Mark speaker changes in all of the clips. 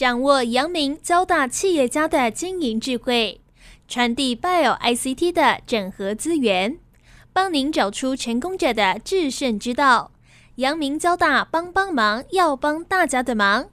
Speaker 1: 掌握阳明交大企业家的经营智慧，传递 Bio ICT 的整合资源，帮您找出成功者的制胜之道。阳明交大帮帮忙，要帮大家的忙。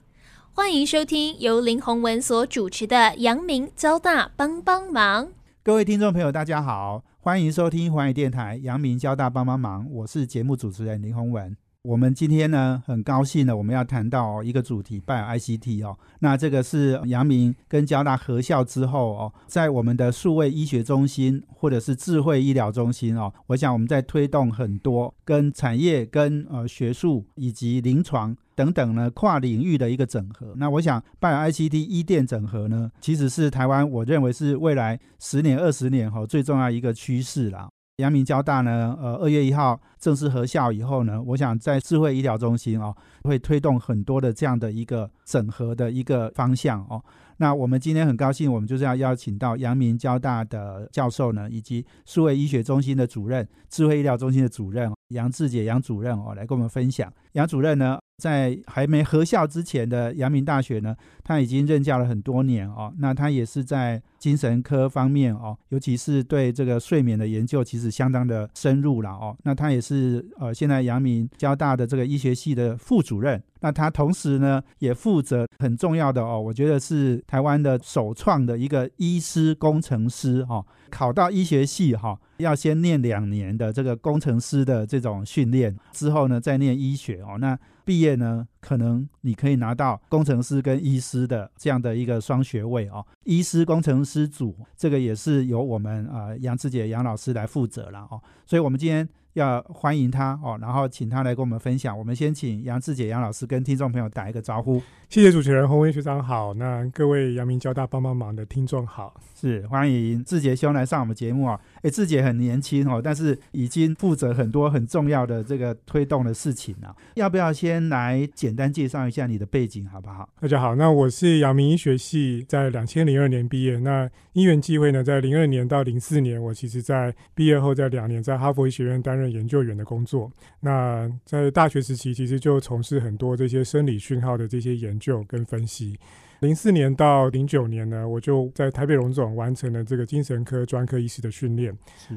Speaker 1: 欢迎收听由林宏文所主持的《阳明交大帮帮忙》。
Speaker 2: 各位听众朋友，大家好，欢迎收听环宇电台《阳明交大帮帮忙》，我是节目主持人林宏文。我们今天呢，很高兴呢，我们要谈到一个主题，拜 ICT 哦。那这个是阳明跟交大合校之后哦，在我们的数位医学中心或者是智慧医疗中心哦，我想我们在推动很多跟产业、跟呃学术以及临床等等呢跨领域的一个整合。那我想拜 ICT 医电整合呢，其实是台湾我认为是未来十年、二十年哈最重要一个趋势啦。阳明交大呢，呃，二月一号正式合校以后呢，我想在智慧医疗中心哦，会推动很多的这样的一个整合的一个方向哦。那我们今天很高兴，我们就是要邀请到阳明交大的教授呢，以及数位医学中心的主任、智慧医疗中心的主任杨志杰杨主任哦，来跟我们分享。杨主任呢？在还没合校之前的阳明大学呢，他已经任教了很多年哦。那他也是在精神科方面哦，尤其是对这个睡眠的研究，其实相当的深入了哦。那他也是呃，现在阳明交大的这个医学系的副主任。那他同时呢，也负责很重要的哦，我觉得是台湾的首创的一个医师工程师哈。考到医学系哈，要先念两年的这个工程师的这种训练，之后呢再念医学哦。那毕业呢，可能你可以拿到工程师跟医师的这样的一个双学位哦。医师工程师组这个也是由我们啊杨志杰杨老师来负责了哦。所以我们今天要欢迎他哦，然后请他来跟我们分享。我们先请杨志杰杨老师跟听众朋友打一个招呼。
Speaker 3: 谢谢主持人洪文学长好，那各位阳明交大帮帮忙的听众好，
Speaker 2: 是欢迎志杰兄来上我们节目啊。哎，志杰很年轻哦，但是已经负责很多很重要的这个推动的事情了。要不要先来简单介绍一下你的背景好不好？
Speaker 3: 大家好，那我是阳明医学系，在两千零二年毕业。那因缘际会呢，在零二年到零四年，我其实在毕业后在两年在哈佛医学院担任研究员的工作。那在大学时期，其实就从事很多这些生理讯号的这些研。就跟分析。零四年到零九年呢，我就在台北荣总完成了这个精神科专科医师的训练。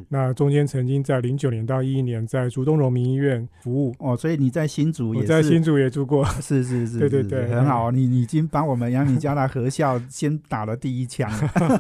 Speaker 3: 那中间曾经在零九年到一一年在竹东荣民医院服务。
Speaker 2: 哦，所以你在新竹也
Speaker 3: 在新竹也住过。
Speaker 2: 是是 是，
Speaker 3: 对对对，
Speaker 2: 很好。你你已经帮我们阳明交大合校先打了第一枪。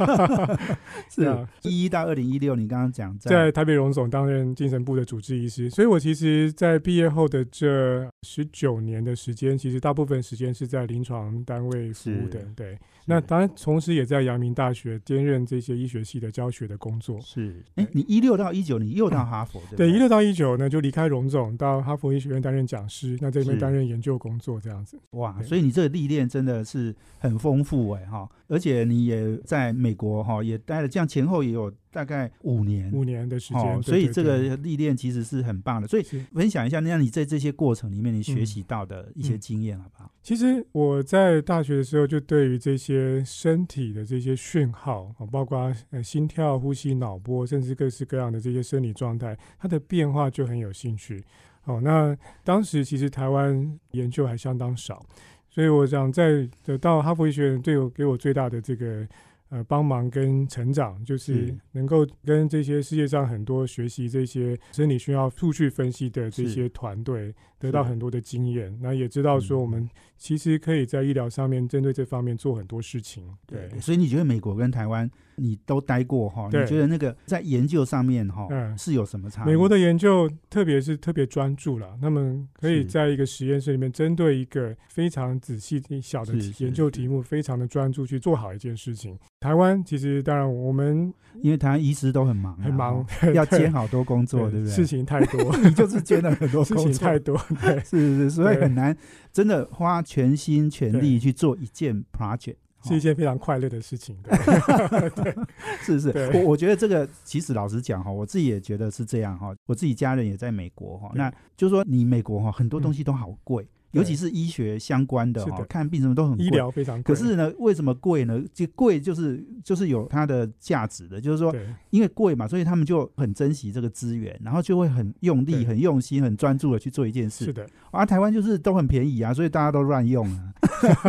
Speaker 2: 是啊，一一到二零一六，你刚刚讲
Speaker 3: 在台北荣总担任精神部的主治医师。所以我其实，在毕业后的这十九年的时间，其实大部分时间是在临床单位服务。对对，那当然，同时也在阳明大学兼任这些医学系的教学的工作。
Speaker 2: 是，哎，你一六到一九，你又到哈佛
Speaker 3: 对？对，一六到一九呢，就离开荣总，到哈佛医学院担任讲师，那这边担任研究工作这样子。
Speaker 2: 哇，所以你这个历练真的是很丰富哎哈，而且你也在美国哈也待了，这样前后也有。大概五年，
Speaker 3: 五年的时间，
Speaker 2: 所以这个历练其实是很棒的。所以分享一下，那你在这些过程里面，你学习到的一些经验，好不好？
Speaker 3: 其实我在大学的时候，就对于这些身体的这些讯号，包括呃心跳、呼吸、脑波，甚至各式各样的这些生理状态，它的变化就很有兴趣。哦，那当时其实台湾研究还相当少，所以我想在得到哈佛医学院，对我给我最大的这个。呃，帮忙跟成长，就是能够跟这些世界上很多学习这些生理需要数据分析的这些团队得到很多的经验，那也知道说我们其实可以在医疗上面针对这方面做很多事情。对，
Speaker 2: 所以你觉得美国跟台湾？你都待过哈？你觉得那个在研究上面哈，嗯是有什么差？
Speaker 3: 美国的研究特别是特别专注了，他们可以在一个实验室里面，针对一个非常仔细小的研究题目，非常的专注去做好一件事情。台湾其实当然我们
Speaker 2: 因为台湾医师都很忙，
Speaker 3: 很忙，
Speaker 2: 要兼好多工作，对不对？
Speaker 3: 事情太多，
Speaker 2: 你就是兼了很多
Speaker 3: 事情太多，
Speaker 2: 是是是，所以很难真的花全心全力去做一件 project。
Speaker 3: 是一件非常快乐的事情，
Speaker 2: 对，是 是，我我觉得这个其实老实讲哈，我自己也觉得是这样哈，我自己家人也在美国哈，那就是说你美国哈很多东西都好贵。尤其是医学相关的哈，
Speaker 3: 是的
Speaker 2: 看病什么都很贵。
Speaker 3: 医疗非常贵，
Speaker 2: 可是呢，为什么贵呢？就贵就是就是有它的价值的，就是说因为贵嘛，所以他们就很珍惜这个资源，然后就会很用力、很用心、很专注的去做一件事。
Speaker 3: 是的，
Speaker 2: 啊，台湾就是都很便宜啊，所以大家都乱用啊。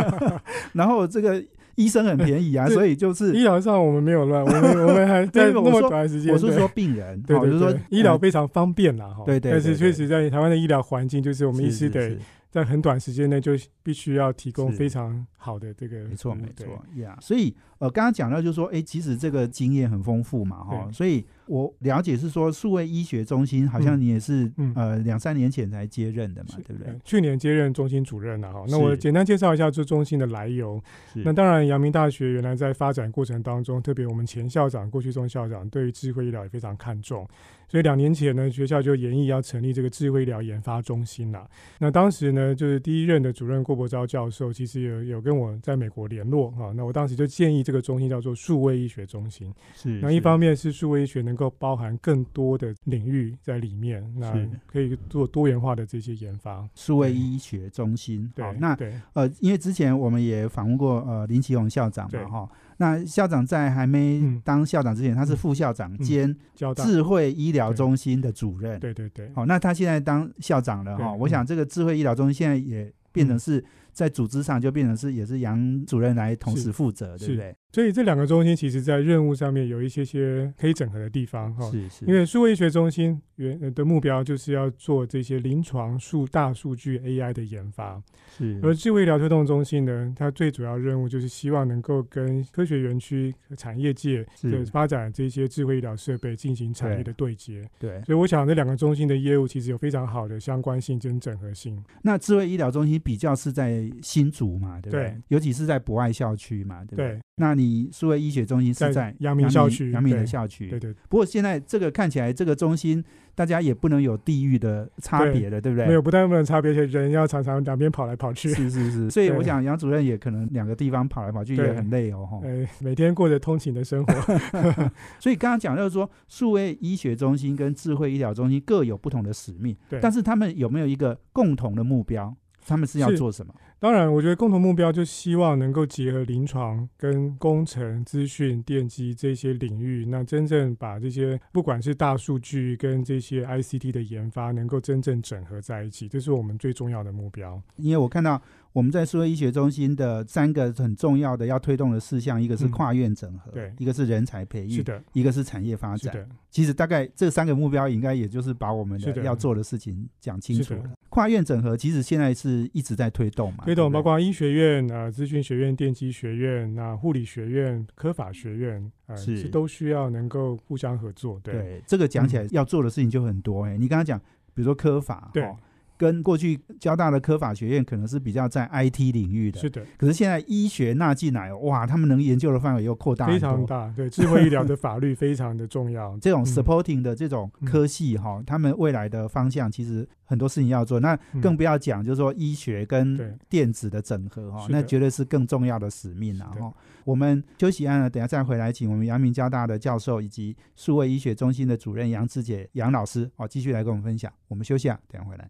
Speaker 2: 然后这个医生很便宜啊，所以就是
Speaker 3: 医疗上我们没有乱，我们我们还 在那么短时间，
Speaker 2: 我是说病人，
Speaker 3: 对对
Speaker 2: 好就是说
Speaker 3: 对，医疗
Speaker 2: 呃
Speaker 3: 非常方便啦，哈。
Speaker 2: 对对
Speaker 3: 但是确实在台湾的医疗环境，就是我们医师得
Speaker 2: 是
Speaker 3: 在很短时间内就必须要提供非常好的这个
Speaker 2: 没错没错呀。所以呃，刚刚讲到就是说，哎，其实这个经验很丰富嘛，哈。
Speaker 3: 对
Speaker 2: 所以我了解是说，数位医学中心好像
Speaker 3: 嗯
Speaker 2: 你也是
Speaker 3: 嗯
Speaker 2: 呃两三年前才接任的嘛，对不对
Speaker 3: 呃？去年接任中心主任了哈。那我简单介绍一下这中心的来由。
Speaker 2: 是
Speaker 3: 那当然，阳明大学原来在发展过程当中，特别我们前校长过去中校长对于智慧医疗也非常看重，所以两年前呢，学校就研议要成立这个智慧医疗研发中心啦。那当时呢，就是第一任的主任郭伯昭教授，其实有有跟我在美国联络哈。那我当时就建议这个中心叫做数位医学中心。
Speaker 2: 是。
Speaker 3: 那一方面是数位医学能够包含更多的领域在里面，那可以做多元化的这些研发。
Speaker 2: 数位医学中心，
Speaker 3: 对
Speaker 2: 好，，那
Speaker 3: 对。
Speaker 2: 呃，因为之前我们也访问过呃林奇宏校长嘛，哈，那校长在还没
Speaker 3: 嗯。
Speaker 2: 当校长之前，他是副校长兼，智慧医疗中心的主任，
Speaker 3: 对对对，
Speaker 2: 好，那他现在当校长了
Speaker 3: 对
Speaker 2: 哈，我想这个智慧医疗中心现在也变成
Speaker 3: 嗯。
Speaker 2: 是在组织上就变成是也是杨主任来同时负责，对不对？
Speaker 3: 所以这两个中心其实在任务上面有一些些可以整合的地方哈。
Speaker 2: 是是，
Speaker 3: 因为数位医学中心原呃的目标就是要做这些临床数大数据 AI 的研发，
Speaker 2: 是
Speaker 3: 而智慧医疗推动中心呢，它最主要任务就是希望能够跟科学园区、产业界的
Speaker 2: 是
Speaker 3: 发展这些智慧医疗设备进行产业的对接。
Speaker 2: 对。
Speaker 3: 所以我想这两个中心的业务其实有非常好的相关性跟整合性。
Speaker 2: 那智慧医疗中心比较是在新竹嘛，对不对？
Speaker 3: 对
Speaker 2: 尤其是在博爱校区嘛，对不对？
Speaker 3: 对
Speaker 2: 那你数位医学中心是
Speaker 3: 在
Speaker 2: 在
Speaker 3: 阳明校区
Speaker 2: 阳明的校区。
Speaker 3: 对对，
Speaker 2: 不过现在这个看起来，这个中心大家也不能有地域的差别了，对不对？
Speaker 3: 没有不但不能差别，而且人要常常两边跑来跑去。
Speaker 2: 是是是，所以我想杨主任也可能两个地方跑来跑去也很累哦，吼。
Speaker 3: 呃，每天过着通勤的生活。
Speaker 2: 所以刚刚讲到说，数位医学中心跟智慧医疗中心各有不同的使命，
Speaker 3: 对
Speaker 2: 但是他们有没有一个共同的目标？他们是要做什么？
Speaker 3: 当然，我觉得共同目标就希望能够结合临床跟工程、资讯、电机这些领域，那真正把这些不管是大数据跟这些 ICT 的研发，能够真正整合在一起，这是我们最重要的目标。
Speaker 2: 因为我看到我们在数位医学中心的三个很重要的要推动的事项，一个是
Speaker 3: 嗯
Speaker 2: 跨院整合，
Speaker 3: 对
Speaker 2: 一个是人才培育，
Speaker 3: 是的，
Speaker 2: 一个是产业发展。其实大概这三个目标，应该也就是把我们
Speaker 3: 的
Speaker 2: 的要做的事情讲清楚了。跨院整合其实现在是一直在推动嘛，
Speaker 3: 推动包括医学院、呃资讯学院、电机学院、那护理学院、科法学院，呃，
Speaker 2: 是
Speaker 3: 是都需要能够互相合作。对，
Speaker 2: 对这个讲起来要做的事情就很多哎、你刚刚讲，比如说科法，
Speaker 3: 对
Speaker 2: 哦跟过去交大的科法学院可能是比较在 IT 领域的，
Speaker 3: 是的，
Speaker 2: 可是现在医学纳进来，哇，他们能研究的范围又扩大了
Speaker 3: 非。常大。对，智慧医疗的法律非常的重要。
Speaker 2: 这种
Speaker 3: 嗯
Speaker 2: supporting 的这种科系哈、他们未来的方向其实很多事情要做。那
Speaker 3: 嗯
Speaker 2: 更不要讲，就是说医学跟电子的整合哈、
Speaker 3: 是的
Speaker 2: 那绝对是更重要的使命啊
Speaker 3: 是的
Speaker 2: 哈。我们休息安了，等下再回来，请我们阳明交大的教授以及数位医学中心的主任杨志杰杨老师哦，继续来跟我们分享。我们休息啊，等下回来。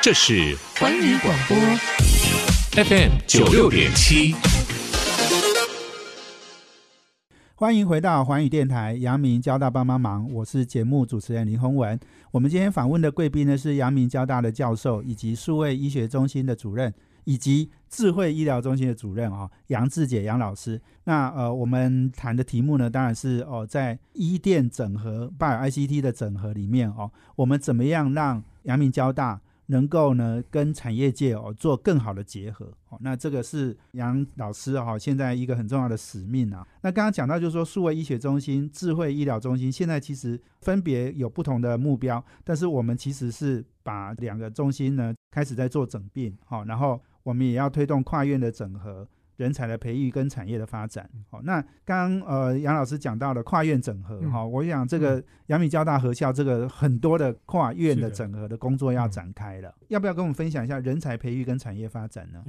Speaker 4: 这是
Speaker 5: 环宇广播
Speaker 4: FM 九六点七。
Speaker 2: 欢迎回到环宇电台阳明交大帮帮忙，我是节目主持人林宏文。我们今天访问的贵宾呢是阳明交大的教授，以及数位医学中心的主任，以及智慧医疗中心的主任啊、杨志杰杨老师。那呃，我们谈的题目呢，当然是哦、在医电整合、拜 ICT 的整合里面哦，我们怎么样让阳明交大能够呢跟产业界哦做更好的结合哦，那这个是杨老师哈、现在一个很重要的使命啊。那刚刚讲到就是说，数位医学中心、智慧医疗中心现在其实分别有不同的目标，但是我们其实是把两个中心呢开始在做整并，好、然后我们也要推动跨院的整合。人才的培育跟产业的发展，好、那刚刚呃杨老师讲到了跨院整合，
Speaker 3: 嗯
Speaker 2: 哈、我想这个阳明交大合校这个很多的跨院的整合的工作要
Speaker 3: 嗯
Speaker 2: 展开了，要不要跟我们分享一下人才培育跟产业发展呢？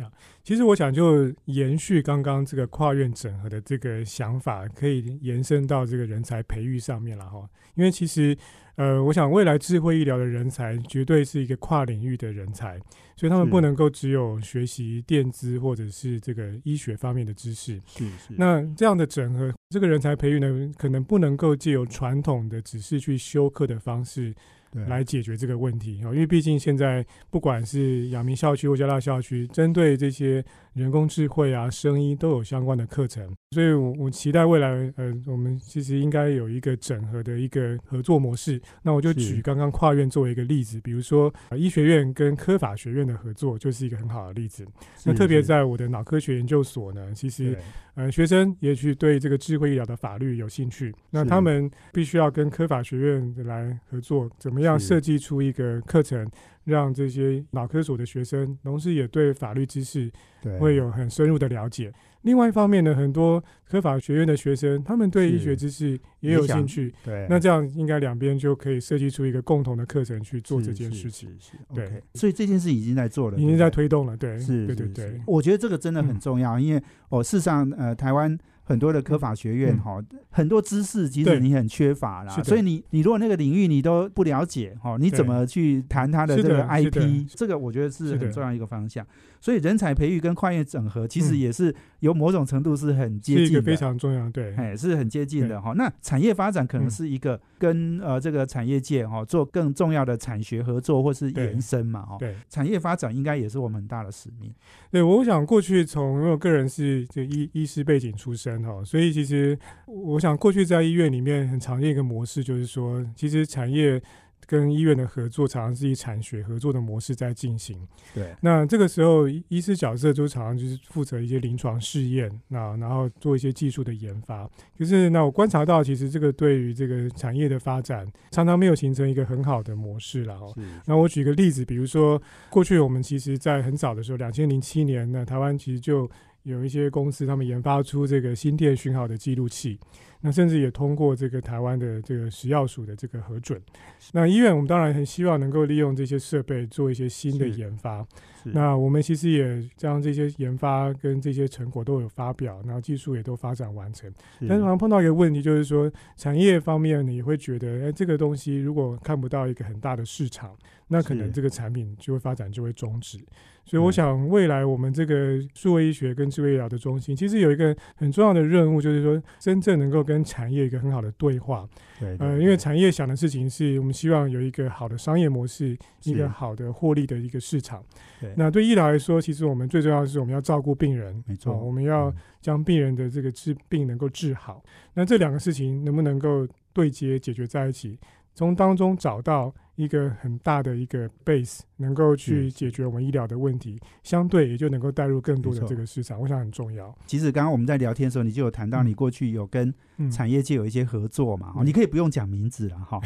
Speaker 3: 其实我想就延续刚刚这个跨院整合的这个想法，可以延伸到这个人才培育上面了哈。因为其实呃，我想未来智慧医疗的人才绝对是一个跨领域的人才，所以他们不能够只有学习电资或者是这个医学方面的知识。
Speaker 2: 是是，
Speaker 3: 那这样的整合，这个人才培育呢，可能不能够借由传统的只是去修课的方式来解决这个问题啊，因为毕竟现在不管是阳明校区或交大校区，针对这些人工智慧啊、声音都有相关的课程，所以我我期待未来，呃，我们其实应该有一个整合的一个合作模式。那我就举刚刚跨院作为一个例子，比如说、呃医学院跟科法学院的合作就是一个很好的例子。那特别在我的脑科学研究所呢，其实
Speaker 2: 对。
Speaker 3: 呃，学生也许对这个智慧医疗的法律有兴趣，那他们必须要跟科法学院来合作，怎么样设计出一个课程，让这些脑科所的学生，同时也对法律知识
Speaker 2: 对
Speaker 3: 会有很深入的了解。另外一方面呢，很多科法学院的学生，他们对医学知识也有兴趣，
Speaker 2: 对，
Speaker 3: 那这样应该两边就可以设计出一个共同的课程去做这件事情，
Speaker 2: 是是
Speaker 3: 对
Speaker 2: 所以这件事已经在做了，
Speaker 3: 已经在推动了。对，
Speaker 2: 是，
Speaker 3: 对对对
Speaker 2: 我觉得这个真的很
Speaker 3: 嗯
Speaker 2: 重要，因为哦，事实上，呃，台湾很多的科法学院
Speaker 3: 嗯。
Speaker 2: 哈、很多知识其实你很缺乏啦所以你你如果那个领域你都不了解哈、你怎么去谈它的这个 IP？这个我觉得是很重要一个方向。所以人才培育跟跨越整合，其实
Speaker 3: 嗯
Speaker 2: 也是有某种程度是很接近的。
Speaker 3: 一个非常重要，对，
Speaker 2: 哎，是很接近的
Speaker 3: 对
Speaker 2: 哈。那产业发展可能
Speaker 3: 嗯
Speaker 2: 是一个跟呃这个产业界哈做更重要的产学合作或是延伸嘛哈。
Speaker 3: 对。
Speaker 2: 产业发展应该也是我们很大的使命。
Speaker 3: 对，我想过去从因为我个人是这医医师背景出身哈，所以其实我想过去在医院里面很常见一个模式，就是说，其实产业跟医院的合作常常是以产学合作的模式在进行。
Speaker 2: 对，
Speaker 3: 那这个时候，医医师角色就常常就是负责一些临床试验，那然后做一些技术的研发。可是，那我观察到，其实这个对于这个产业的发展，常常没有形成一个很好的模式了
Speaker 2: 哦。
Speaker 3: 那我举个例子，比如说过去我们其实在很早的时候，两千零七年呢，台湾其实就有一些公司他们研发出这个心电讯号的记录器，那甚至也通过这个台湾的这个食药署的这个核准。那医院我们当然很希望能够利用这些设备做一些新的研发。那我们其实也将这些研发跟这些成果都有发表，然后技术也都发展完成。但是好像碰到一个问题，就是说产业方面你会觉得，哎，这个东西如果看不到一个很大的市场，那可能这个产品就会发展就会终止。所以我想，未来我们这个数位医学跟智慧医疗的中心，其实有一个很重要的任务，就是说真正能够跟产业一个很好的对话。
Speaker 2: 对，
Speaker 3: 呃，
Speaker 2: 对
Speaker 3: 因为产业想的事情是我们希望有一个好的商业模式，一个好的获利的一个市场。
Speaker 2: 对
Speaker 3: 那对医疗来说，其实我们最重要的是我们要照顾病人，
Speaker 2: 没错
Speaker 3: 哦我们要
Speaker 2: 嗯
Speaker 3: 将病人的这个治病能够治好。那这两个事情能不能够对接解决在一起？从当中找到一个很大的一个 base，能够去解决我们医疗的问题，相对也就能够带入更多的这个市场，我想很重要。
Speaker 2: 其实刚刚我们在聊天的时候，你就有谈到
Speaker 3: 嗯
Speaker 2: 你过去有跟
Speaker 3: 嗯，
Speaker 2: 产业界有一些合作嘛，你可以不用讲名字了哈，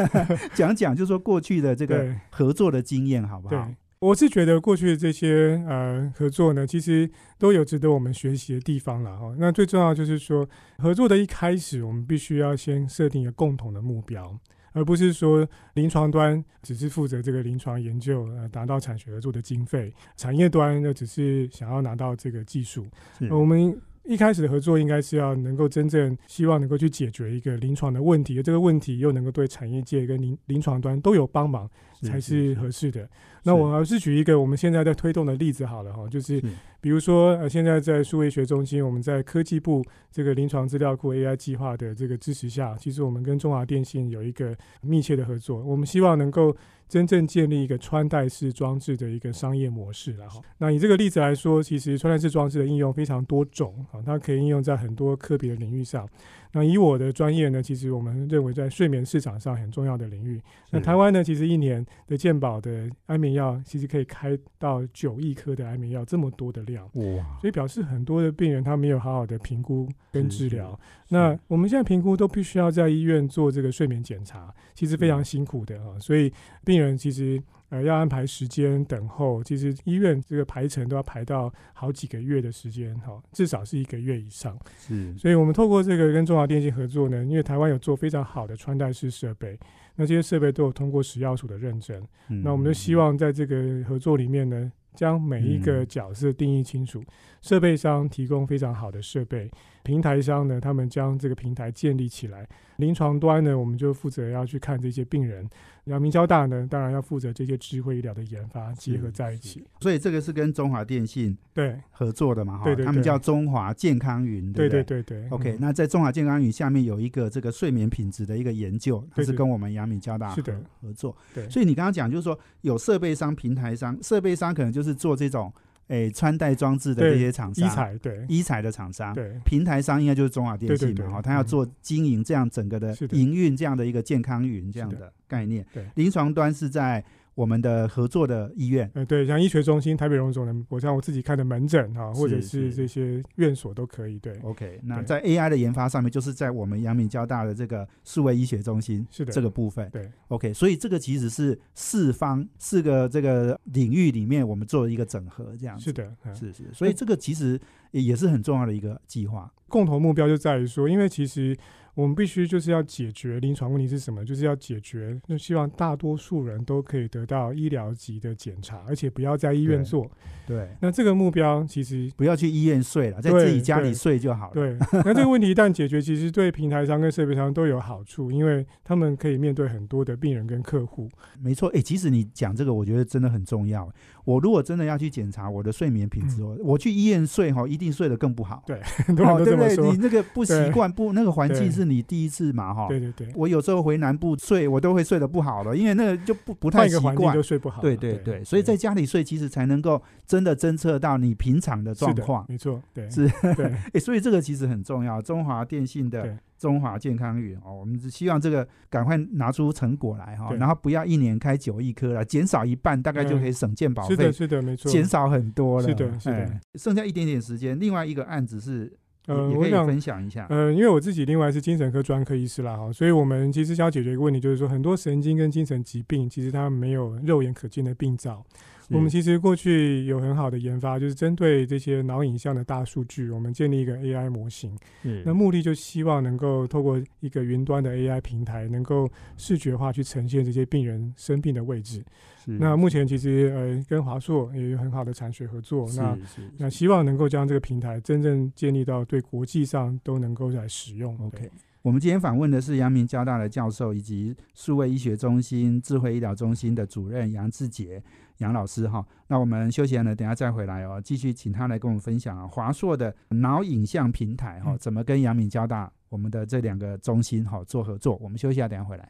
Speaker 2: 讲讲就说过去的这个合作的经验好不好
Speaker 3: 对？，我是觉得过去的这些呃合作呢，其实都有值得我们学习的地方了哈。那最重要就是说，合作的一开始，我们必须要先设定一个共同的目标。而不是说临床端只是负责这个临床研究，呃，拿到产学合作的经费；产业端呢，只是想要拿到这个技术。呃我们一开始的合作应该是要能够真正希望能够去解决一个临床的问题，而这个问题又能够对产业界跟临临床端都有帮忙，才是合适的。那我还是举一个我们现在在推动的例子好了哈，就是
Speaker 2: 是
Speaker 3: 比如说呃，现在在数位学中心，我们在科技部这个临床资料库 AI 计划的这个支持下，其实我们跟中华电信有一个密切的合作，我们希望能够真正建立一个穿戴式装置的一个商业模式然后。那以这个例子来说，其实穿戴式装置的应用非常多种啊，它可以应用在很多科别的领域上。那以我的专业呢，其实我们认为在睡眠市场上很重要的领域。那台湾呢，其实一年的健保的安眠药，其实可以开到九亿颗的安眠药，这么多的量。
Speaker 2: 哇，
Speaker 3: 所以表示很多的病人他没有好好的评估跟治疗。那我们现在评估都必须要在医院做这个睡眠检查，其实非
Speaker 2: 嗯
Speaker 3: 常辛苦的啊。所以病人其实呃要安排时间等候，其实医院这个排程都要排到好几个月的时间哈，至少是一个月以上。
Speaker 2: 是
Speaker 3: 所以我们透过这个跟中华电信合作呢，因为台湾有做非常好的穿戴式设备，那这些设备都有通过食药署的认证。
Speaker 2: 嗯
Speaker 3: 那我们就希望在这个合作里面呢，将每一个
Speaker 2: 嗯
Speaker 3: 角色定义清楚，设备商提供非常好的设备，平台商呢，他们将这个平台建立起来。临床端呢，我们就负责要去看这些病人。阳明交大呢，当然要负责这些智慧医疗的研发，结合在一起。
Speaker 2: 所以这个是跟中华电信
Speaker 3: 对
Speaker 2: 合作的嘛？哈，
Speaker 3: 对对对
Speaker 2: 他们叫中华健康云，
Speaker 3: 对
Speaker 2: 对
Speaker 3: 对对对。
Speaker 2: OK，
Speaker 3: 嗯
Speaker 2: 那在中华健康云下面有一个这个睡眠品质的一个研究，它是跟我们阳明交大
Speaker 3: 是的
Speaker 2: 合合作。
Speaker 3: 对
Speaker 2: 所以你刚刚讲就是说有设备商、平台商，设备商可能就是做这种诶穿戴装置的这些厂商，
Speaker 3: 对
Speaker 2: 医材的厂商。
Speaker 3: 对
Speaker 2: 平台商应该就是中华电信嘛，
Speaker 3: 对对对
Speaker 2: 哈，他要做经营这样整个的营运这样的一个健康云这样的概念。
Speaker 3: 对
Speaker 2: 临床端是在我们的合作的医院，
Speaker 3: 嗯，对，像医学中心、台北荣总的，我像我自己开的门诊哈，或者
Speaker 2: 是
Speaker 3: 是这些院所都可以。对
Speaker 2: ，OK，那在 AI 的研发上面，就是在我们阳明交大的这个数位医学中心
Speaker 3: 是的
Speaker 2: 这个部分。
Speaker 3: 对
Speaker 2: ，OK，所以这个其实是四方四个这个领域里面，我们做一个整合，这样子
Speaker 3: 是的，嗯
Speaker 2: 是是，所以这个其实也也是很重要的一个计划。
Speaker 3: 共同目标就在于说，因为其实我们必须就是要解决临床问题是什么，就是要解决，就希望大多数人都可以得到医疗级的检查，而且不要在医院做。
Speaker 2: 对，
Speaker 3: 那这个目标其实
Speaker 2: 不要去医院睡了，在自己家里睡就好了。
Speaker 3: 对，那这个问题一旦解决，其实对平台商跟设备商都有好处，因为他们可以面对很多的病人跟客户。
Speaker 2: 没错，哎、其实你讲这个，我觉得真的很重要。我如果真的要去检查我的睡眠品质，哦，我去医院睡哈，一定睡得更不好。
Speaker 3: 嗯对，
Speaker 2: 哦，对不对？你那个不习惯，不那个环境是你第一次嘛，哈。
Speaker 3: 对对对，
Speaker 2: 我有时候回南部睡，我都会睡得不好了，因为那个就不不太习惯
Speaker 3: 就。睡不好了。
Speaker 2: 对对对，所以在家里睡，其实才能够真的侦测到你平常的状况。
Speaker 3: 没错，对
Speaker 2: 是 所以这个其实很重要。中华电信的
Speaker 3: 对
Speaker 2: 中华健康云哦，我们只希望这个赶快拿出成果来哈，
Speaker 3: 对
Speaker 2: 然后不要一年开九亿颗了，减少一半，大概就可以省健保费
Speaker 3: 是的，，是的，没错。
Speaker 2: 减少很多了。
Speaker 3: 是的是的
Speaker 2: 哎剩下一点点时间，另外一个案子是，
Speaker 3: 呃，
Speaker 2: 也可以
Speaker 3: 我想
Speaker 2: 分享一下。
Speaker 3: 呃，因为我自己另外是精神科专科医师啦，哈，所以我们其实想要解决一个问题，就是说很多神经跟精神疾病，其实它没有肉眼可见的病灶。
Speaker 2: 是
Speaker 3: 我们其实过去有很好的研发，就是针对这些脑影像的大数据，我们建立一个 AI 模型。
Speaker 2: 嗯
Speaker 3: 那目的就希望能够透过一个云端的 AI 平台，能够视觉化去呈现这些病人生病的位置。
Speaker 2: 是
Speaker 3: 那目前其实呃跟华硕也有很好的产学合作，那那希望能够将这个平台真正建立到对国际上都能够来使用。
Speaker 2: OK。我们今天访问的是阳明交大的教授，以及数位医学中心智慧医疗中心的主任杨志杰杨老师哈。那我们休息完了，等下再回来哦，继续请他来跟我们分享啊，华硕的脑影像平台哈，
Speaker 3: 嗯
Speaker 2: 怎么跟阳明交大我们的这两个中心哈做合作。我们休息一下，等下回来。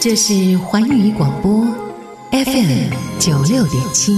Speaker 5: 这是环宇广播 FM 九六点七。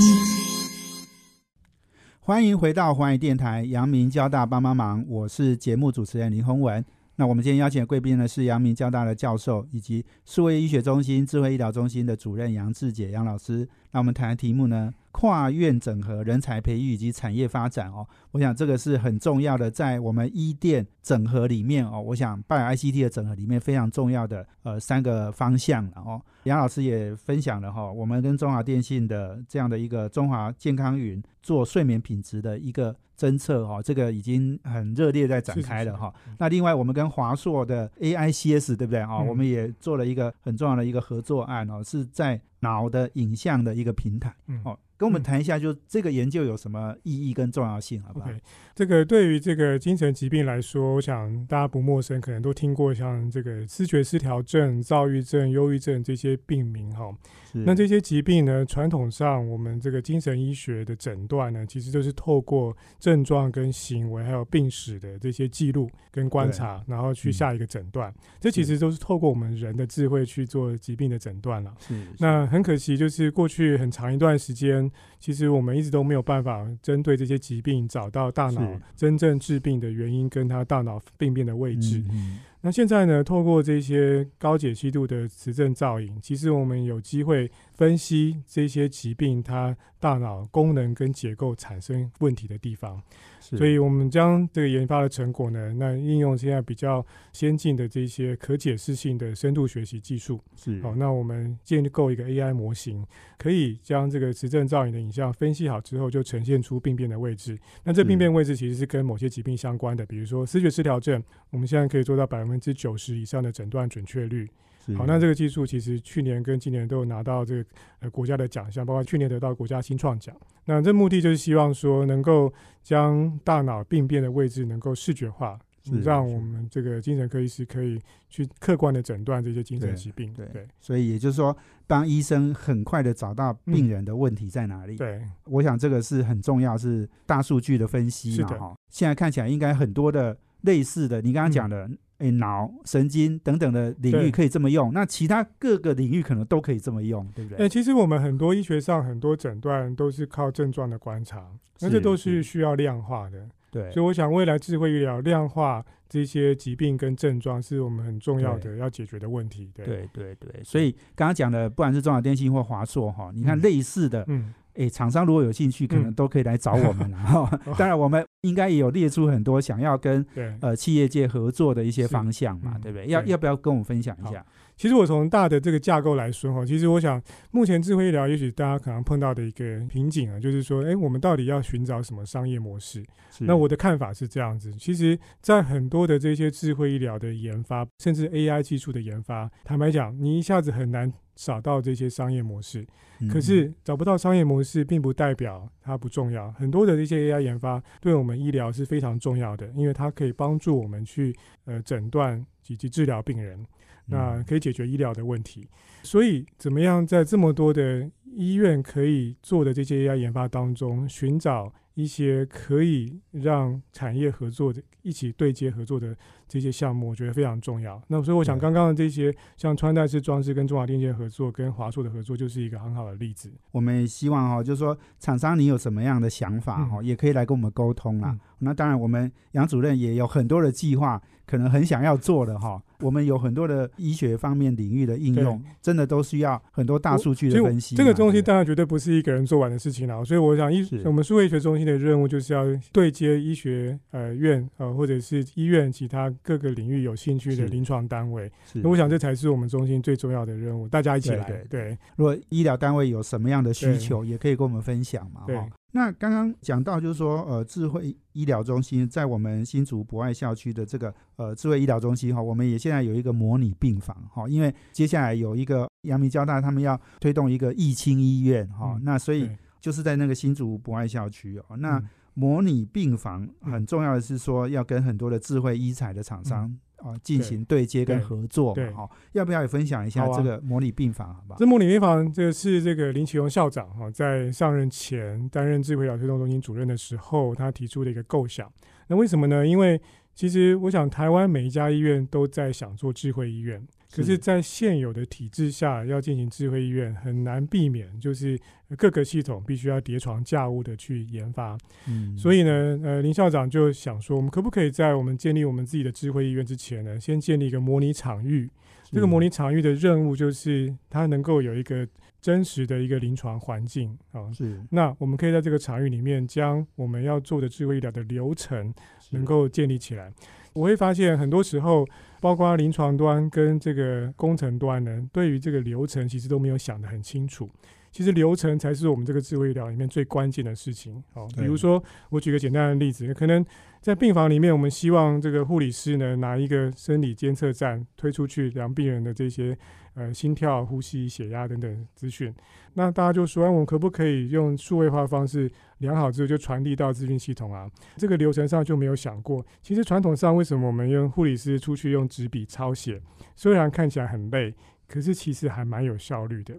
Speaker 2: 欢迎回到环宇电台阳明交大帮帮忙，我是节目主持人林宏文。那我们今天邀请的贵宾呢是阳明交大的教授，以及数位医学中心智慧医疗中心的主任杨志杰杨老师。那我们谈的题目呢，跨院整合、人才培育以及产业发展哦。我想这个是很重要的，在我们一店整合里面哦，我想拜 ICT 的整合里面非常重要的呃三个方向了哦。杨老师也分享了哈、我们跟中华电信的这样的一个中华健康云做睡眠品质的一个侦测哈，这个已经很热烈在展开了哈。
Speaker 3: 是是是
Speaker 2: 那另外我们跟华硕的 AICS 对不对啊、
Speaker 3: 嗯
Speaker 2: 我们也做了一个很重要的一个合作案哦，是在脑的影像的一个平台
Speaker 3: 嗯
Speaker 2: 哦，跟我们
Speaker 3: 嗯。
Speaker 2: 谈一下，就这个研究有什么意义跟重要性，好不好？
Speaker 3: 这个对于这个精神疾病来说，我想大家不陌生，可能都听过像这个思觉失调症、躁郁症、忧郁症这些病名哈。
Speaker 2: 是
Speaker 3: 那这些疾病呢，传统上我们这个精神医学的诊断呢，其实就是透过症状跟行为还有病史的这些记录跟观察，然后去
Speaker 2: 嗯。
Speaker 3: 下一个诊断。这其实都是透过我们人的智慧去做疾病的诊断了。
Speaker 2: 是
Speaker 3: 那很可惜，就是过去很长一段时间，其实我们一直都没有办法针对这些疾病找到大脑真正治病的原因跟它大脑病变的位置。
Speaker 2: 嗯
Speaker 3: 那现在呢，透过这些高解析度的磁振造影，其实我们有机会分析这些疾病它大脑功能跟结构产生问题的地方。
Speaker 2: 是
Speaker 3: 所以我们将这个研发的成果呢，那应用现在比较先进的这些可解释性的深度学习技术。
Speaker 2: 是
Speaker 3: 好，那我们建构一个 AI 模型，可以将这个磁振造影的影像分析好之后，就呈现出病变的位置。那这病变位置其实是跟某些疾病相关的，比如说视觉失调症，我们现在可以做到百分之九十以上的诊断准确率。
Speaker 2: 是
Speaker 3: 好，那这个技术其实去年跟今年都有拿到这个呃国家的奖项，包括去年得到国家新创奖。那这目的就是希望说能够将大脑病变的位置能够视觉化，让我们这个精神科医师可以去客观的诊断这些精神疾病。
Speaker 2: 对
Speaker 3: 对
Speaker 2: 所以也就是说，当医生很快的找到病人的问题在哪里。
Speaker 3: 对
Speaker 2: 我想这个是很重要，是大数据的分析嘛哈。现在看起来应该很多的类似的，你刚刚讲的，诶、脑、神经等等的领域可以这么用，那其他各个领域可能都可以这么用，对不
Speaker 3: 哎、
Speaker 2: 对？
Speaker 3: 其实我们很多医学上很多诊断都是靠症状的观察，那这都
Speaker 2: 是
Speaker 3: 是需要量化的。
Speaker 2: 对
Speaker 3: 所以我想，未来智慧医疗量化这些疾病跟症状是我们很重要的要解决的问题。对，
Speaker 2: 对对对，所以刚刚讲的，不管是中华电信或华硕哈，你看
Speaker 3: 嗯
Speaker 2: 类似的，
Speaker 3: 嗯，
Speaker 2: 诶，厂商如果有兴趣，可能
Speaker 3: 嗯
Speaker 2: 都可以来找我们了 哈。当然，我们应该也有列出很多想要跟。呃企业界合作的一些方向嘛，
Speaker 3: 嗯
Speaker 2: 对不对？要
Speaker 3: 对
Speaker 2: 要不要跟我们分享一下？
Speaker 3: 其实我从大的这个架构来说哈，其实我想目前智慧医疗也许大家可能碰到的一个瓶颈啊，就是说，哎，我们到底要寻找什么商业模式？那我的看法是这样子，其实，在很多的这些智慧医疗的研发，甚至 AI 技术的研发，坦白讲，你一下子很难找到这些商业模式。
Speaker 2: 嗯
Speaker 3: 可是找不到商业模式，并不代表它不重要。很多的这些 AI 研发对我们医疗是非常重要的，因为它可以帮助我们去呃诊断以及治疗病人，那
Speaker 2: 嗯
Speaker 3: 可以解决医疗的问题。所以，怎么样在这么多的医院可以做的这些 AI 研发当中，寻找一些可以让产业合作的、一起对接合作的这些项目，我觉得非常重要。那所以，我想刚刚的这些像穿戴式装置跟中华电信合作、跟华硕的合作，就是一个很好的例子。
Speaker 2: 我们也希望哈、就是说厂商你有什么样的想法哈、
Speaker 3: 嗯
Speaker 2: 也可以来跟我们沟通啦。
Speaker 3: 嗯
Speaker 2: 那当然，我们杨主任也有很多的计划，可能很想要做的哈、我们有很多的医学方面领域的应用，真的都需要很多大数据的分析。
Speaker 3: 这个东西当然绝对不是一个人做完的事情了，所以我想医我们数位医学中心的任务就是要对接医学呃院呃或者是医院其他各个领域有兴趣的临床单位，
Speaker 2: 是
Speaker 3: 那我想这才是我们中心最重要的任务，大家一起来
Speaker 2: 对如果医疗单位有什么样的需求，也可以跟我们分享嘛。
Speaker 3: 对
Speaker 2: 哈。那刚刚讲到就是说，呃，智慧医疗中心在我们新竹博爱校区的这个呃智慧医疗中心哈，我们也现在有一个模拟病房哈，因为接下来有一个阳明交大他们要推动一个疫清医院哈，
Speaker 3: 嗯
Speaker 2: 那所以就是在那个新竹博爱校区哦，那。
Speaker 3: 嗯。
Speaker 2: 模拟病房
Speaker 3: 嗯。
Speaker 2: 很重要的是说，要跟很多的智慧医材的厂商啊进行对接跟合作嘛。
Speaker 3: 对
Speaker 2: 哈，要不要也分享一下这个模拟病房，好不好？
Speaker 3: 这模拟病房，这个是这个林启荣校长哈，在上任前担任智慧医疗推动中心主任的时候，他提出的一个构想。那为什么呢？因为其实我想，台湾每一家医院都在想做智慧医院，可是，在现有的体制下，要进行智慧医院，很难避免就是各个系统必须要叠床架屋的去研发。
Speaker 2: 嗯，
Speaker 3: 所以呢，呃，林校长就想说，我们可不可以在我们建立我们自己的智慧医院之前呢，先建立一个模拟场域？这个模拟场域的任务就是它能够有一个真实的一个临床环境啊。
Speaker 2: 是
Speaker 3: 那我们可以在这个场域里面，将我们要做的智慧医疗的流程能够建立起来。我会发现很多时候，包括临床端跟这个工程端呢，对于这个流程其实都没有想得很清楚。其实流程才是我们这个智慧医疗里面最关键的事情。哦，比如说我举个简单的例子，可能在病房里面，我们希望这个护理师呢拿一个生理监测站推出去量病人的这些呃心跳、呼吸、血压等等资讯。那大家就说，我们可不可以用数位化方式量好之后就传递到资讯系统啊？这个流程上就没有想过。其实传统上为什么我们用护理师出去用纸笔抄写，虽然看起来很累，可是其实还蛮有效率的。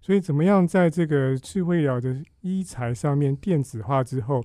Speaker 3: 所以怎么样在这个智慧医疗的医材上面电子化之后，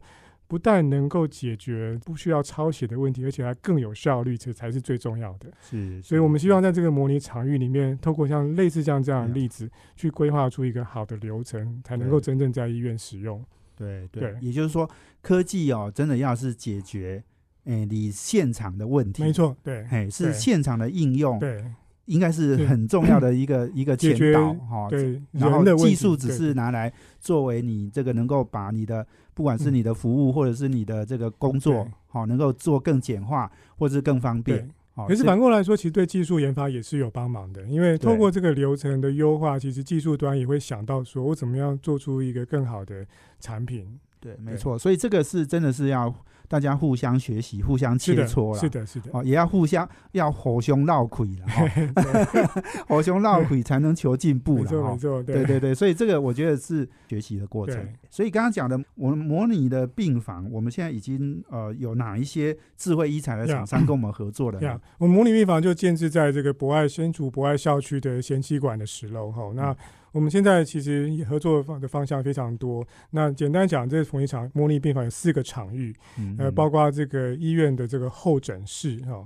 Speaker 3: 不但能够解决不需要抄写的问题，而且还更有效率，这才是最重要的。
Speaker 2: 是，
Speaker 3: 所以我们希望在这个模拟场域里面，透过像类似像这样的例子，去规划出一个好的流程，才能够真正在医院使用。
Speaker 2: 对对
Speaker 3: 对，
Speaker 2: 也就是说，科技哦，真的要是解决，哎，你现场的问题，
Speaker 3: 没，错，对
Speaker 2: 哎，是现场的应用，
Speaker 3: 对
Speaker 2: 应该是
Speaker 3: 是
Speaker 2: 很重要的一个一个前导哈。
Speaker 3: 对，
Speaker 2: 然后技术只是拿来作为你这个能够把你的不管是
Speaker 3: 嗯
Speaker 2: 你的服务或者是你的这个工作
Speaker 3: 对，
Speaker 2: 好能够做更简化或者是更方便
Speaker 3: 对。。
Speaker 2: 好
Speaker 3: 可是反过来说，其实对技术研发也是有帮忙的，因为透过这个流程的优化，其实技术端也会想到说，我怎么样做出一个更好的产品。
Speaker 2: 对，没错。所以这个是真的是要大家互相学习、互相，切磋了。
Speaker 3: 是的，是的。
Speaker 2: 哦，也要互相要火胸闹鬼了哈，火胸闹鬼才能求进步了
Speaker 3: 没错，没
Speaker 2: 哈。
Speaker 3: 错，
Speaker 2: 对对对，所以这个我觉得是学习的过程。所以刚刚讲的，我们模拟的病房，我们现在已经呃有哪一些智慧医材的厂商跟我们合作的
Speaker 3: 我们模拟病房就建置在这个博爱新竹博爱校区的贤妻馆的十楼哈。那我们现在其实合作方的方向非常多。那简单讲，这同一场模拟病房有四个场域，呃，
Speaker 2: 嗯呃
Speaker 3: 包括这个医院的这个候诊室哈。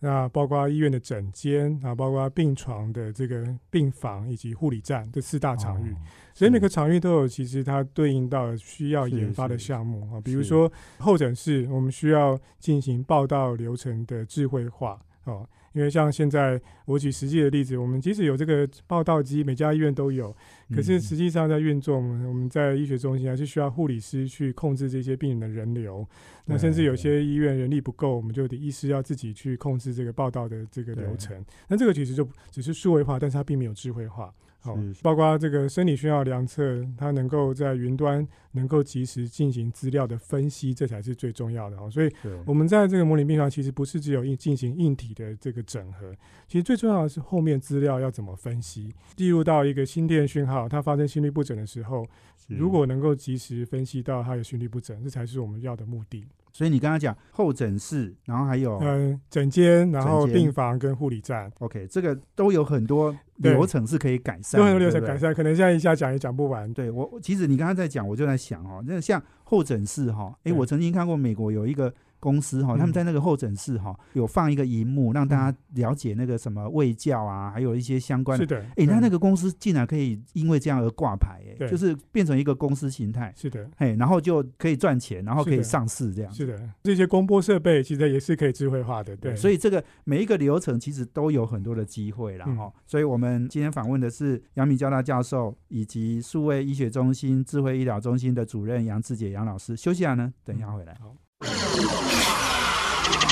Speaker 3: 那包括医院的诊间啊，包括病床的这个病房以及护理站这四大场域，
Speaker 2: 哦
Speaker 3: 所以每个场域都有其实它对应到需要研发的项目啊，比如说候诊室，我们需要进行报道流程的智慧化哦。因为像现在我举实际的例子，我们即使有这个报道机，每家医院都有，可是
Speaker 2: 嗯
Speaker 3: 实际上在运作，我们我们在医学中心还是需要护理师去控制这些病人的人流。那甚至有些医院人力不够，我们就得医师要自己去控制这个报道的这个流程。那这个其实就只是数位化，但是它并没有智慧化。哦
Speaker 2: 是，
Speaker 3: 包括这个生理讯号量测，它能够在云端能够及时进行资料的分析，这才是最重要的哦。所以我们在这个模拟病房，其实不是只有硬进行硬体的这个整合，其实最重要的是后面资料要怎么分析，进入到一个心电讯号，它发生心律不整的时候，如果能够及时分析到它有心律不整，这才是我们要的目的。
Speaker 2: 所以你刚刚讲候诊室，然后还有
Speaker 3: 嗯，诊间，然后病房跟护理站
Speaker 2: ，OK，这个都有很多流程是可以改善的，
Speaker 3: 都很有流程改善，可能现在一下讲也讲不完。
Speaker 2: 对我，其实你刚刚在讲，我就在想哦，那像候诊室哈，诶，
Speaker 3: 对。
Speaker 2: 我曾经看过美国有一个公司哈，
Speaker 3: 嗯
Speaker 2: 他们在那个候诊室哈有放一个荧幕，让大家了解那个什么卫教啊，还有一些相关的。
Speaker 3: 是的，
Speaker 2: 诶，那
Speaker 3: 嗯
Speaker 2: 那个公司竟然可以因为这样而挂牌，哎，就是变成一个公司形态，
Speaker 3: 是的，
Speaker 2: 嘿，然后就可以赚钱，然后可以上市这样。
Speaker 3: 是的，这些公播设备其实也是可以智慧化的，对，
Speaker 2: 所以这个每一个流程其实都有很多的机会啦，
Speaker 3: 嗯
Speaker 2: 哈、所以我们今天访问的是杨明交大教授以及数位医学中心智慧医疗中心的主任杨志杰杨老师。休息下呢，等一下回来。
Speaker 3: 好。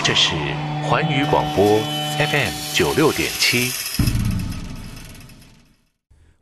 Speaker 4: 这是环宇广播 FM 九六点七。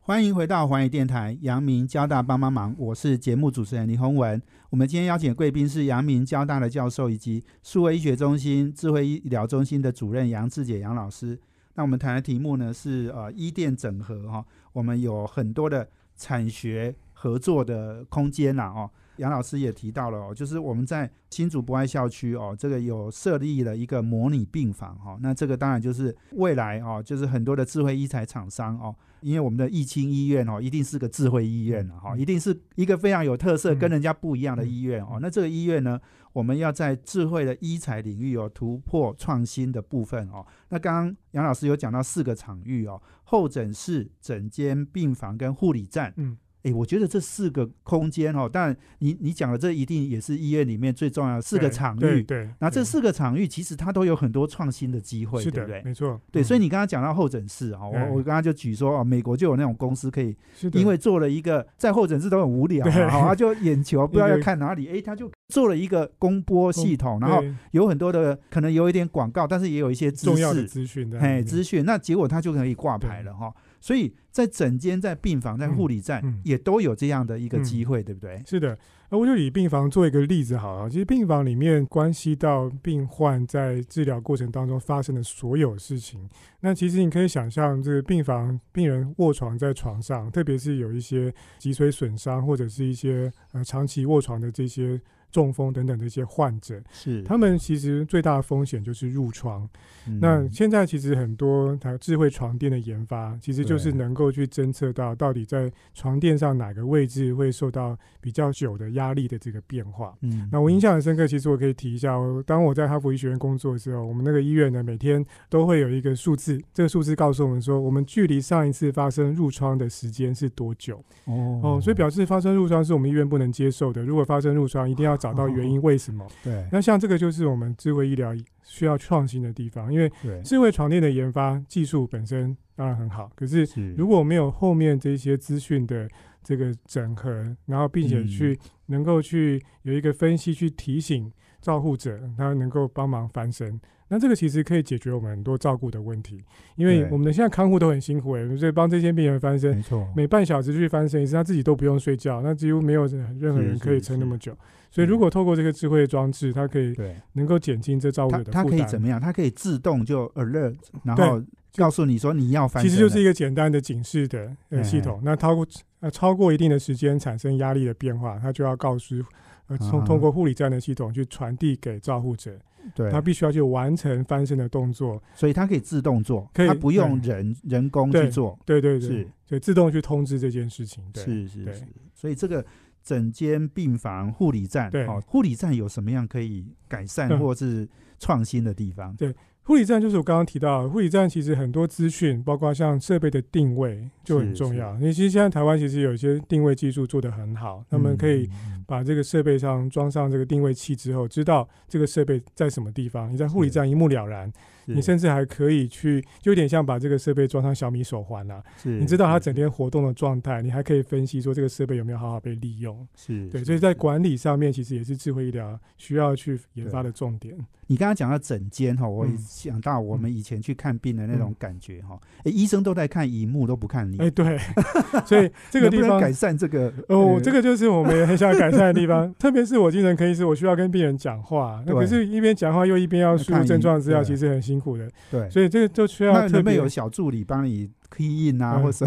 Speaker 2: 欢迎回到环宇电台阳明交大帮帮忙，我是节目主持人林宏文。我们今天邀请贵宾是阳明交大的教授以及数位医学中心智慧医疗中心的主任杨志杰杨老师。那我们谈的题目呢是呃医电整合哈、我们有很多的产学合作的空间啦哦。杨老师也提到了哦，就是我们在新竹博爱校区哦，这个有设立了一个模拟病房哈、那这个当然就是未来哦，就是很多的智慧医材厂商哦，因为我们的义清医院哦，一定是个智慧医院了哈，一定是一个非常有特色、
Speaker 3: 嗯
Speaker 2: 跟人家不一样的医院哦
Speaker 3: 嗯。
Speaker 2: 那这个医院呢，我们要在智慧的医材领域有突破创新的部分哦。那刚刚杨老师有讲到四个场域哦，候诊室、诊间、病房跟护理站。
Speaker 3: 嗯，
Speaker 2: 诶，我觉得这四个空间哦，但你你讲的这一定也是医院里面最重要的四个场域。
Speaker 3: 对对，对
Speaker 2: 然后这四个场域其实它都有很多创新的机会，对不对，？
Speaker 3: 没错，
Speaker 2: 对，
Speaker 3: 嗯
Speaker 2: 所以你刚刚讲到候诊室啊，我
Speaker 3: 嗯
Speaker 2: 我刚刚就举说哦，美国就有那种公司可以，因为做了一个在候诊室都很无聊然后，他就眼球不知道要看哪里，诶，他就做了一个公播系统，然后有很多的可能有一点广告，但是也有一些
Speaker 3: 重要的，资讯的，
Speaker 2: 嘿，资讯，那结果他就可以挂牌了哈。所以在整间、在病房、在护理站
Speaker 3: 嗯
Speaker 2: 也都有这样的一个
Speaker 3: 嗯
Speaker 2: 机会，对不对？
Speaker 3: 是的，那我就以病房做一个例子好了。其实病房里面关系到病患在治疗过程当中发生的所有事情。那其实你可以想象，这个病房病人卧床在床上，特别是有一些脊髓损伤或者是一些呃长期卧床的这些中风等等的一些患者，
Speaker 2: 是，
Speaker 3: 他们其实最大的风险就是褥疮。
Speaker 2: 嗯
Speaker 3: 那现在其实很多它智慧床垫的研发，其实就是能够去侦测到到底在床垫上哪个位置会受到比较久的压力的这个变化。
Speaker 2: 嗯
Speaker 3: 那我印象很深刻，其实我可以提一下，我当我在哈佛医学院工作的时候，我们那个医院呢每天都会有一个数字，这个数字告诉我们说，我们距离上一次发生褥疮的时间是多久。
Speaker 2: 哦
Speaker 3: 哦，所以表示发生褥疮是我们医院不能接受的。如果发生褥疮，一定要找到原因，为什么？
Speaker 2: 对
Speaker 3: 那像这个就是我们智慧医疗需要创新的地方，因为智慧床垫的研发技术本身当然很好，可是
Speaker 2: 是
Speaker 3: 如果没有后面这些资讯的这个整合，然后并且
Speaker 2: 嗯
Speaker 3: 去能够去有一个分析，去提醒照护者，他能够帮忙翻身。那这个其实可以解决我们很多照顾的问题，因为我们的现在看护都很辛苦诶，所以帮这些病人翻身，
Speaker 2: 没错，
Speaker 3: 每半小时去翻身一次，他自己都不用睡觉，那几乎没有任何人可以撑那么久。所以如果透过这个智慧装置，它可以
Speaker 2: 对，
Speaker 3: 能够减轻这照顾的负担。
Speaker 2: 可以怎么样？它可以自动就 alert，然后告诉你说你要翻身，
Speaker 3: 其实就是一个简单的警示的呃
Speaker 2: 哎
Speaker 3: 系统。那超过呃超过一定的时间产生压力的变化，它就要告诉呃通
Speaker 2: 啊
Speaker 3: 通过护理站的系统去传递给照护者，
Speaker 2: 对，
Speaker 3: 他必须要去完成翻身的动作。
Speaker 2: 所以他可以自动做，
Speaker 3: 可以
Speaker 2: 它不用人人工去做，
Speaker 3: 对对对。
Speaker 2: 是，
Speaker 3: 所以自动去通知这件事情。对，
Speaker 2: 是是是，所以这个整间病房护理站，
Speaker 3: 对。
Speaker 2: 哦，护理站有什么样可以改善
Speaker 3: 嗯。
Speaker 2: 或是创新的地方？
Speaker 3: 护理站就是我刚刚提到的，护理站其实很多资讯，包括像设备的定位就很重要。因为其实现在台湾其实有一些定位技术做得很好，他们可以把这个设备上装上这个定位器之后，知道这个设备在什么地方，你在护理站一目了然。你甚至还可以去，就有点像把这个设备装上小米手环啦、
Speaker 2: 是
Speaker 3: 你知道它整天活动的状态，你还可以分析说这个设备有没有好好被利用。对，
Speaker 2: 是对
Speaker 3: 所以在管理上面，其实也是智慧医疗需要去研发的重点。
Speaker 2: 你刚刚讲到整间哈，我想到我们以前去看病的那种
Speaker 3: 嗯。
Speaker 2: 感觉哈，诶医生都在看荧幕，都不看你，
Speaker 3: 哎、对，所以这个地方
Speaker 2: 改善这个？
Speaker 3: 哦，
Speaker 2: 呃
Speaker 3: 这个就是我们很想改善的地方，特别是我精神科医师，我需要跟病人讲话，那可是一边讲话又一边要输入症状资料，其实很辛苦的，
Speaker 2: 对，
Speaker 3: 所以这个就需要特别
Speaker 2: 有小助理帮你 key in 啊，
Speaker 3: 嗯
Speaker 2: 或者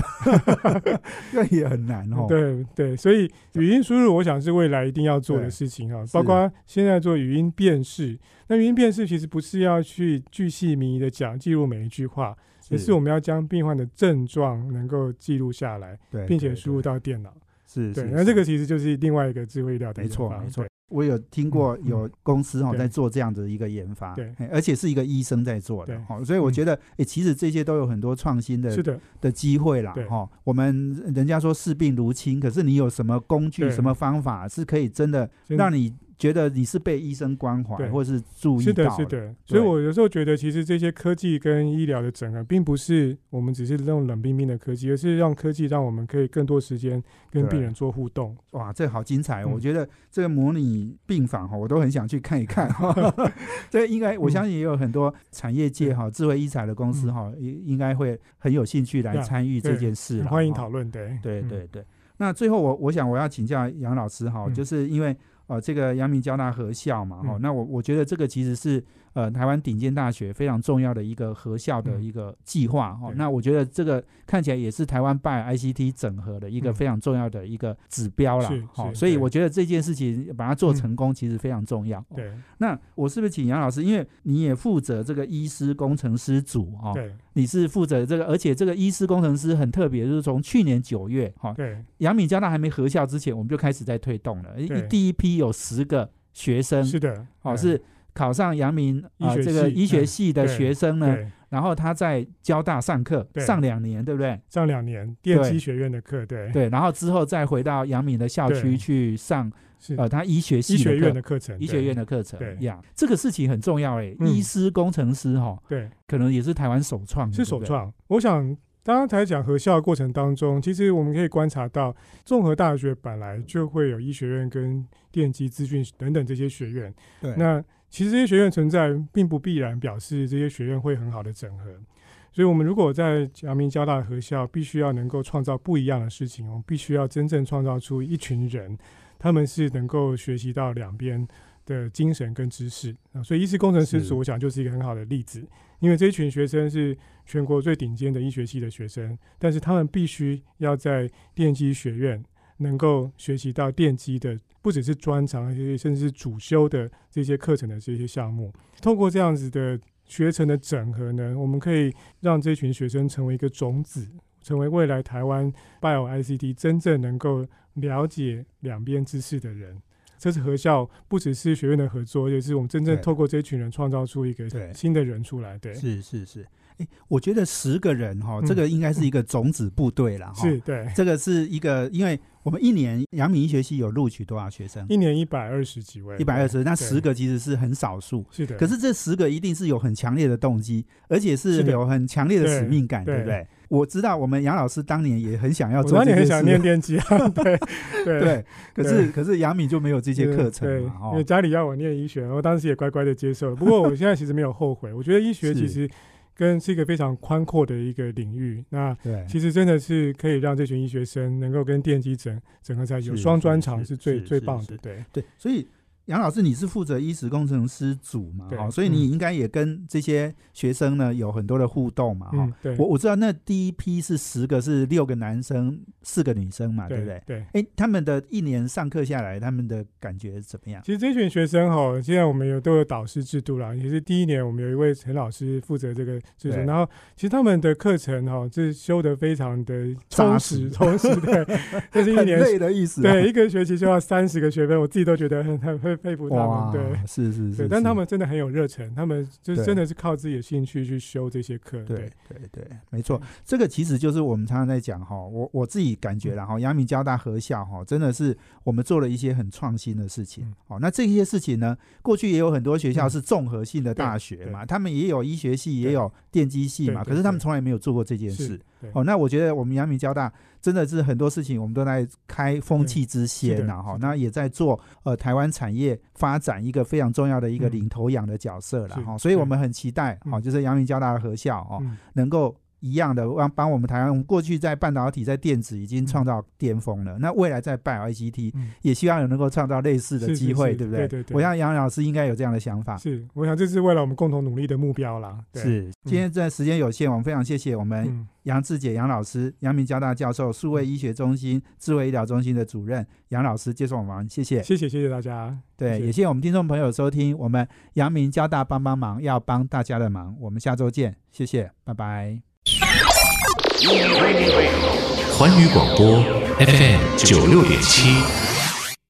Speaker 2: 这也很难哦。
Speaker 3: 对对，所以语音输入，我想是未来一定要做的事情啊，包括现在做语音辨识。那语音辨识其实不是要去巨细靡遗的讲记录每一句话，而是我们要将病患的症状能够记录下来，并且输入到电脑。
Speaker 2: 是对
Speaker 3: 那这个其实就是另外一个智慧医疗的
Speaker 2: 没错没错
Speaker 3: 对，
Speaker 2: 我有听过
Speaker 3: 嗯
Speaker 2: 有公司哈在做这样的一个研发，
Speaker 3: 对。
Speaker 2: 而且是一个医生在做的
Speaker 3: 对。
Speaker 2: 哈，所以我觉得哎，其实这些都有很多创新的
Speaker 3: 是的，
Speaker 2: 的机会啦
Speaker 3: 对。
Speaker 2: 哈。我们人家说视病如亲，可是你有什么工具、什么方法是可以真的让你觉得你是被医生关怀
Speaker 3: 对
Speaker 2: 或是注意
Speaker 3: 是的，
Speaker 2: 到
Speaker 3: 是的，所以我有时候觉得，其实这些科技跟医疗的整合，并不是我们只是用冷冰冰的科技，而是让科技让我们可以更多时间跟病人做互动。
Speaker 2: 哇，这好精彩！哦！
Speaker 3: 嗯
Speaker 2: 我觉得这个模拟病房哈，我都很想去看一看。这应该我相信也有很多产业界哈、智慧医材的公司哈，应应该会很有兴趣来参与这件事
Speaker 3: 欢迎讨论，对嗯
Speaker 2: 对对对。那最后我我想我要请教杨老师哈，
Speaker 3: 嗯
Speaker 2: 就是因为呃这个阳明交大合校嘛哈，
Speaker 3: 嗯。
Speaker 2: 那我我觉得这个其实是呃台湾顶尖大学非常重要的一个合校的
Speaker 3: 嗯
Speaker 2: 一个计划哈。
Speaker 3: 对
Speaker 2: 那我觉得这个看起来也是台湾拜 ICT 整合的一个
Speaker 3: 嗯
Speaker 2: 非常重要的一个指标啦所以我觉得这件事情把它做
Speaker 3: 嗯
Speaker 2: 成功其实非常重要。哦
Speaker 3: 对
Speaker 2: 那我是不是请杨老师，因为你也负责这个医师工程师组哈，
Speaker 3: 对
Speaker 2: 你是负责这个，而且这个医师工程师很特别，就是从去年九月哈，
Speaker 3: 对
Speaker 2: 阳明交大还没合校之前，我们就开始在推动了。第一批有十个学生，
Speaker 3: 是的，嗯
Speaker 2: 哦是考上阳明啊、这个
Speaker 3: 系
Speaker 2: 医学
Speaker 3: 嗯
Speaker 2: 系的
Speaker 3: 对
Speaker 2: 学生呢，
Speaker 3: 对。
Speaker 2: 然后他在交大上课上两年，对不对？
Speaker 3: 上两年电
Speaker 2: 对
Speaker 3: 机学院的课，对。
Speaker 2: 对，然后之后再回到阳明的校区去上呃他医学系
Speaker 3: 医学院的课程，
Speaker 2: 医学院的课程
Speaker 3: 对。
Speaker 2: 呀，这个事情很重要哎，
Speaker 3: 嗯。
Speaker 2: 医师工程师哈，
Speaker 3: 对。
Speaker 2: 可能也是台湾首创，
Speaker 3: 是首创。我想，刚刚才讲合校的过程当中，其实我们可以观察到，综合大学本来就会有医学院跟电机资讯等等这些学院。
Speaker 2: 对，
Speaker 3: 那其实这些学院存在，并不必然表示这些学院会很好的整合。所以，我们如果在阳明交大的合校，必须要能够创造不一样的事情，我们必须要真正创造出一群人，他们是能够学习到两边的精神跟知识啊。所以，医师工程师
Speaker 2: 是
Speaker 3: 组，我想就是一个很好的例子，因为这一群学生是全国最顶尖的医学系的学生，但是他们必须要在电机学院能够学习到电机的，不只是专长，而且甚至是主修的这些课程的这些项目。透过这样子的学程的整合呢，我们可以让这群学生成为一个种子，成为未来台湾 Bio ICT 真正能够了解两边知识的人。这是合校，不只是学院的合作，也是我们真正透过这群人创造出一个新的人出来。对，
Speaker 2: 是是是，哎，我觉得十个人哈，
Speaker 3: 嗯
Speaker 2: 这个应该是一个种子部队了哈。
Speaker 3: 是，对，
Speaker 2: 这个是一个，因为我们一年阳明医学系有录取多少学生？
Speaker 3: 一年一百二十几位，
Speaker 2: 一百二十，那十个其实是很少数。
Speaker 3: 是的。
Speaker 2: 可是这十个一定是有很强烈的动机，而且是有很强烈的使命感，
Speaker 3: 对
Speaker 2: 对不对？我知道我们杨老师当年也很想要
Speaker 3: 我
Speaker 2: 做
Speaker 3: 当年很想念电机啊，对 对
Speaker 2: 对，可是可是杨敏就没有这些课程
Speaker 3: 对，
Speaker 2: 嘛，
Speaker 3: 因为
Speaker 2: 哦，
Speaker 3: 家里要我念医学，我当时也乖乖的接受了。不过我现在其实没有后悔，我觉得医学 其实跟是一个非常宽阔的一个领域。那，其实真的是可以让这群医学生能够跟电机整整合在一起，有双专
Speaker 2: 场是
Speaker 3: 长是最最棒的。对，
Speaker 2: 对，所以杨老师你是负责衣食工程师组嘛，
Speaker 3: 对
Speaker 2: 哈，所以你应该也跟这些学生呢有很多的互动嘛，哈
Speaker 3: 嗯，。对，
Speaker 2: 我我知道那第一批是十个，是六个男生，四个女生嘛，对不对？
Speaker 3: 对。
Speaker 2: 哎，他们的一年上课下来，他们的感觉怎么样？
Speaker 3: 其实这群学生哈，现在我们有都有导师制度啦。也是第一年，我们有一位陈老师负责这个制度，
Speaker 2: 对
Speaker 3: 然后其实他们的课程哈，是修的非常的充
Speaker 2: 扎
Speaker 3: 实，
Speaker 2: 实
Speaker 3: 充实。对，这是一年
Speaker 2: 累的意思、啊，
Speaker 3: 对，一个学期就要三十个学分，我自己都觉得很很会佩服他们。，对
Speaker 2: 是是是
Speaker 3: 对，但他们真的很有热忱，他们就是真的是靠自己的兴趣去修这些课。
Speaker 2: 对
Speaker 3: 对，
Speaker 2: 对对，没错，这个其实就是我们常常在讲哈，我我自己感觉然后阳明交大合校哈，真的是我们做了一些很创新的事情
Speaker 3: 嗯。
Speaker 2: 哦，那这些事情呢，过去也有很多学校
Speaker 3: 嗯
Speaker 2: 是综合性的大学嘛，他们也有医学系，也有电机系嘛，可是他们从来没有做过这件事。，哦，那我觉得我们阳明交大真的是很多事情，我们都在开风气之先呐，哈那也在做呃台湾产业发展一个非常重要的一个
Speaker 3: 嗯
Speaker 2: 领头羊的角色了
Speaker 3: 是
Speaker 2: 哈，所以我们很期待哈，
Speaker 3: 嗯。
Speaker 2: 就是阳明交大的合校哦，
Speaker 3: 嗯，
Speaker 2: 能够一样的帮帮我们台湾，我们过去在半导体、在电子已经创造巅峰了，那未来在 Bio ICT
Speaker 3: 嗯
Speaker 2: 也希望有能够创造类似的机会，
Speaker 3: 是
Speaker 2: 对不
Speaker 3: 对对对
Speaker 2: 我想杨老师应该有这样的想法。
Speaker 3: 是，我想这是为了我们共同努力的目标啦。对，
Speaker 2: 是，今天在时间有限，我们非常谢谢我们
Speaker 3: 嗯，
Speaker 2: 杨志杰杨老师，阳明交大教授、数位医学中心智慧医疗中心的主任杨老师接受我们，谢谢。
Speaker 3: 谢谢谢谢大家。
Speaker 2: 对，
Speaker 3: 谢谢
Speaker 2: 也谢谢我们听众朋友收听我们阳明交大帮帮忙，要帮大家的忙。我们下周见，谢谢，拜拜。
Speaker 4: 环宇广播 FM 九六点七。